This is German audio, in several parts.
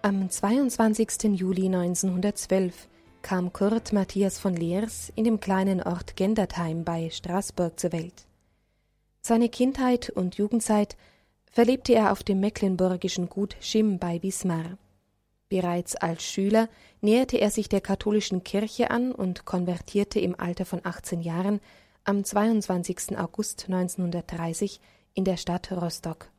Am 22. Juli 1912 kam Kurt Matthias von Leers in dem kleinen Ort Gendertheim bei Straßburg zur Welt. Seine Kindheit und Jugendzeit verlebte er auf dem mecklenburgischen Gut Schimm bei Wismar. Bereits als Schüler näherte er sich der katholischen Kirche an und konvertierte im Alter von 18 Jahren am 22. August 1930 in der Stadt Rostock.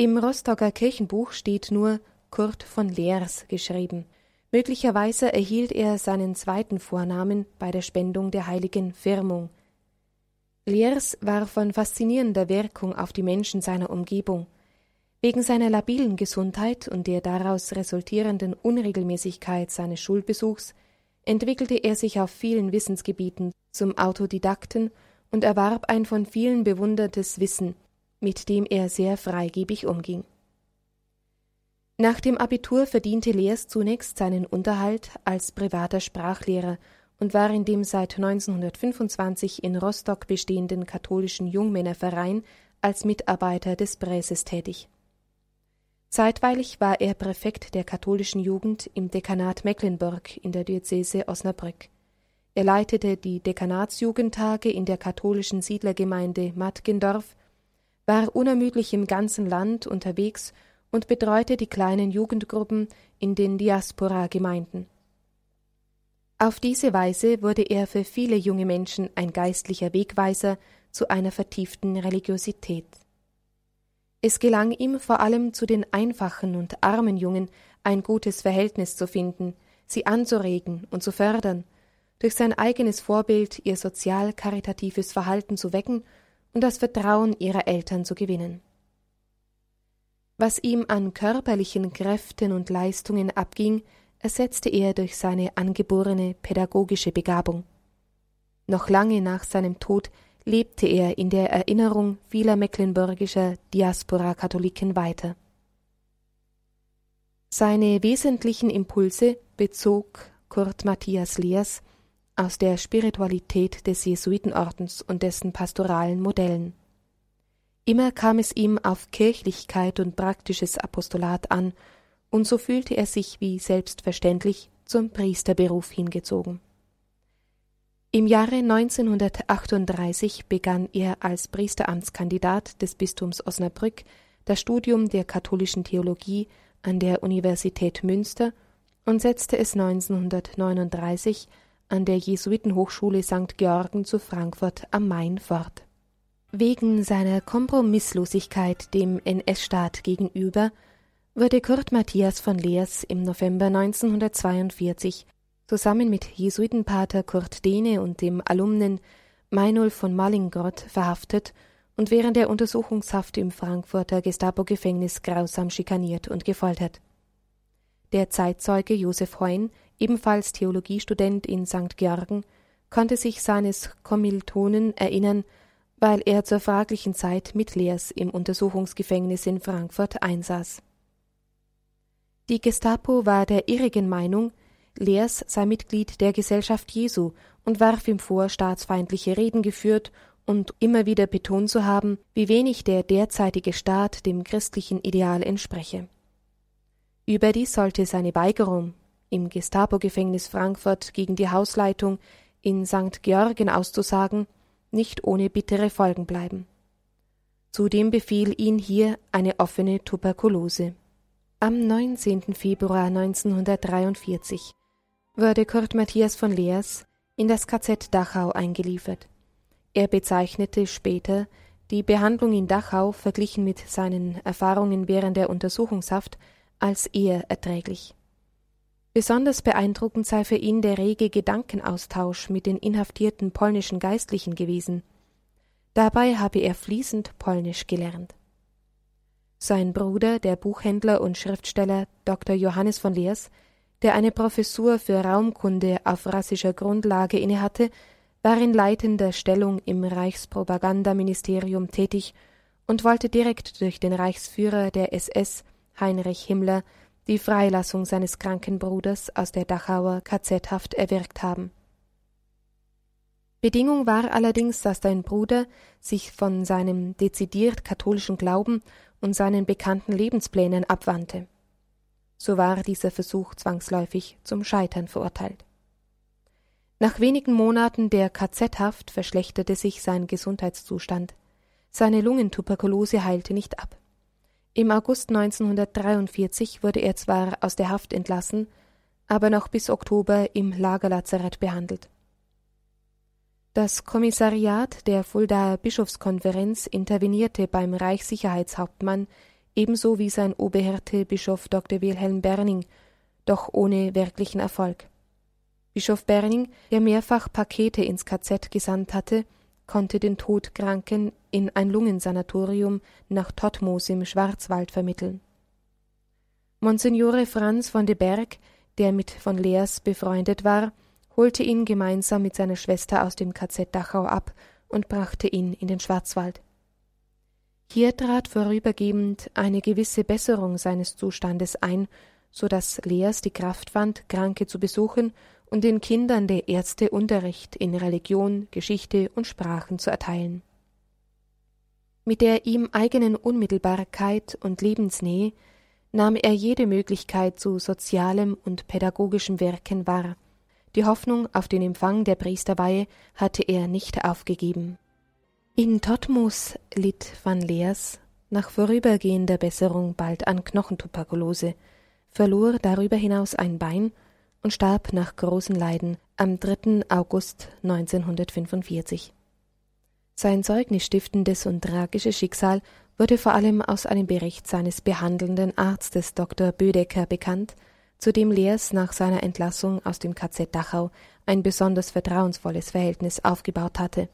Im Rostocker Kirchenbuch steht nur Kurt von Leers geschrieben. Möglicherweise erhielt er seinen zweiten Vornamen bei der Spendung der heiligen Firmung. Leers war von faszinierender Wirkung auf die Menschen seiner Umgebung. Wegen seiner labilen Gesundheit und der daraus resultierenden Unregelmäßigkeit seines Schulbesuchs entwickelte er sich auf vielen Wissensgebieten zum Autodidakten und erwarb ein von vielen bewundertes Wissen, mit dem er sehr freigebig umging. Nach dem Abitur verdiente Leers zunächst seinen Unterhalt als privater Sprachlehrer und war in dem seit 1925 in Rostock bestehenden katholischen Jungmännerverein als Mitarbeiter des Präses tätig. Zeitweilig war er Präfekt der katholischen Jugend im Dekanat Mecklenburg in der Diözese Osnabrück. Er leitete die Dekanatsjugendtage in der katholischen Siedlergemeinde Mattgendorf war unermüdlich im ganzen Land unterwegs und betreute die kleinen Jugendgruppen in den Diaspora-Gemeinden. Auf diese Weise wurde er für viele junge Menschen ein geistlicher Wegweiser zu einer vertieften Religiosität. Es gelang ihm vor allem zu den einfachen und armen Jungen ein gutes Verhältnis zu finden, sie anzuregen und zu fördern, durch sein eigenes Vorbild ihr sozial karitatives Verhalten zu wecken und das Vertrauen ihrer Eltern zu gewinnen. Was ihm an körperlichen Kräften und Leistungen abging, ersetzte er durch seine angeborene pädagogische Begabung. Noch lange nach seinem Tod lebte er in der Erinnerung vieler mecklenburgischer Diaspora-Katholiken weiter. Seine wesentlichen Impulse bezog Kurt Matthias Leers aus der Spiritualität des Jesuitenordens und dessen pastoralen Modellen. Immer kam es ihm auf Kirchlichkeit und praktisches Apostolat an, und so fühlte er sich wie selbstverständlich zum Priesterberuf hingezogen. Im Jahre 1938 begann er als Priesteramtskandidat des Bistums Osnabrück das Studium der katholischen Theologie an der Universität Münster und setzte es 1939 an der Jesuitenhochschule St. Georgen zu Frankfurt am Main fort. Wegen seiner Kompromisslosigkeit dem NS-Staat gegenüber wurde Kurt Matthias von Leers im November 1942 zusammen mit Jesuitenpater Kurt Dehne und dem Alumnen Meinolf von Mallingrott verhaftet und während der Untersuchungshaft im Frankfurter Gestapo-Gefängnis grausam schikaniert und gefoltert. Der Zeitzeuge Josef Heun ebenfalls Theologiestudent in St. Georgen, konnte sich seines Kommilitonen erinnern, weil er zur fraglichen Zeit mit Leers im Untersuchungsgefängnis in Frankfurt einsaß. Die Gestapo war der irrigen Meinung, Leers sei Mitglied der Gesellschaft Jesu und warf ihm vor, staatsfeindliche Reden geführt und immer wieder betont zu haben, wie wenig der derzeitige Staat dem christlichen Ideal entspreche. Überdies sollte seine Weigerung, im Gestapo-Gefängnis Frankfurt gegen die Hausleitung in St. Georgen auszusagen, nicht ohne bittere Folgen bleiben. Zudem befiel ihn hier eine offene Tuberkulose. Am 19. Februar 1943 wurde Kurt Matthias von Leers in das KZ Dachau eingeliefert. Er bezeichnete später die Behandlung in Dachau verglichen mit seinen Erfahrungen während der Untersuchungshaft als eher erträglich. Besonders beeindruckend sei für ihn der rege Gedankenaustausch mit den inhaftierten polnischen Geistlichen gewesen. Dabei habe er fließend Polnisch gelernt. Sein Bruder, der Buchhändler und Schriftsteller Dr. Johannes von Leers, der eine Professur für Raumkunde auf rassischer Grundlage innehatte, war in leitender Stellung im Reichspropagandaministerium tätig und wollte direkt durch den Reichsführer der SS, Heinrich Himmler, die Freilassung seines kranken Bruders aus der Dachauer KZ-Haft erwirkt haben. Bedingung war allerdings, dass dein Bruder sich von seinem dezidiert katholischen Glauben und seinen bekannten Lebensplänen abwandte. so war dieser Versuch zwangsläufig zum Scheitern verurteilt. Nach wenigen Monaten der KZ-Haft verschlechterte sich sein Gesundheitszustand. Seine Lungentuberkulose heilte nicht ab. Im August 1943 wurde er zwar aus der Haft entlassen, aber noch bis Oktober im Lagerlazarett behandelt. Das Kommissariat der Fuldaer Bischofskonferenz intervenierte beim Reichssicherheitshauptmann ebenso wie sein Oberhirte Bischof Dr. Wilhelm Berning, doch ohne wirklichen Erfolg. Bischof Berning, der mehrfach Pakete ins KZ gesandt hatte, konnte den Todkranken in ein Lungensanatorium nach Todtmoos im Schwarzwald vermitteln. Monsignore Franz von de Berg, der mit von Leers befreundet war, holte ihn gemeinsam mit seiner Schwester aus dem KZ Dachau ab und brachte ihn in den Schwarzwald. Hier trat vorübergehend eine gewisse Besserung seines Zustandes ein, so dass Leers die Kraft fand, Kranke zu besuchen und den Kindern der Ärzte Unterricht in Religion, Geschichte und Sprachen zu erteilen. Mit der ihm eigenen Unmittelbarkeit und Lebensnähe nahm er jede Möglichkeit zu sozialem und pädagogischem Wirken wahr, die Hoffnung auf den Empfang der Priesterweihe hatte er nicht aufgegeben. In Todtmoos litt van Leers nach vorübergehender Besserung bald an Knochentuberkulose, verlor darüber hinaus ein Bein und starb nach großen Leiden am 3. August 1945. Sein zeugnisstiftendes und tragisches Schicksal wurde vor allem aus einem Bericht seines behandelnden Arztes Dr. Bödecker bekannt, zu dem Leers nach seiner Entlassung aus dem KZ Dachau ein besonders vertrauensvolles Verhältnis aufgebaut hatte.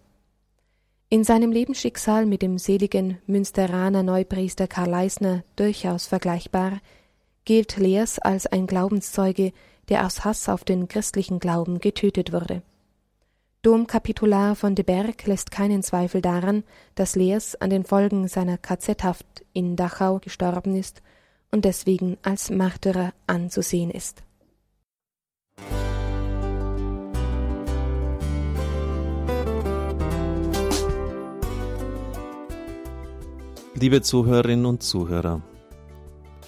In seinem Lebensschicksal mit dem seligen Münsteraner Neupriester Karl Leisner durchaus vergleichbar, gilt Leers als ein Glaubenszeuge, der aus Hass auf den christlichen Glauben getötet wurde. Domkapitular von de Berg lässt keinen Zweifel daran, dass Leers an den Folgen seiner KZ-Haft in Dachau gestorben ist und deswegen als Märtyrer anzusehen ist. Liebe Zuhörerinnen und Zuhörer,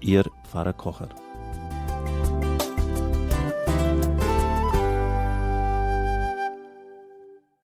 Ihr Pfarrer Kocher.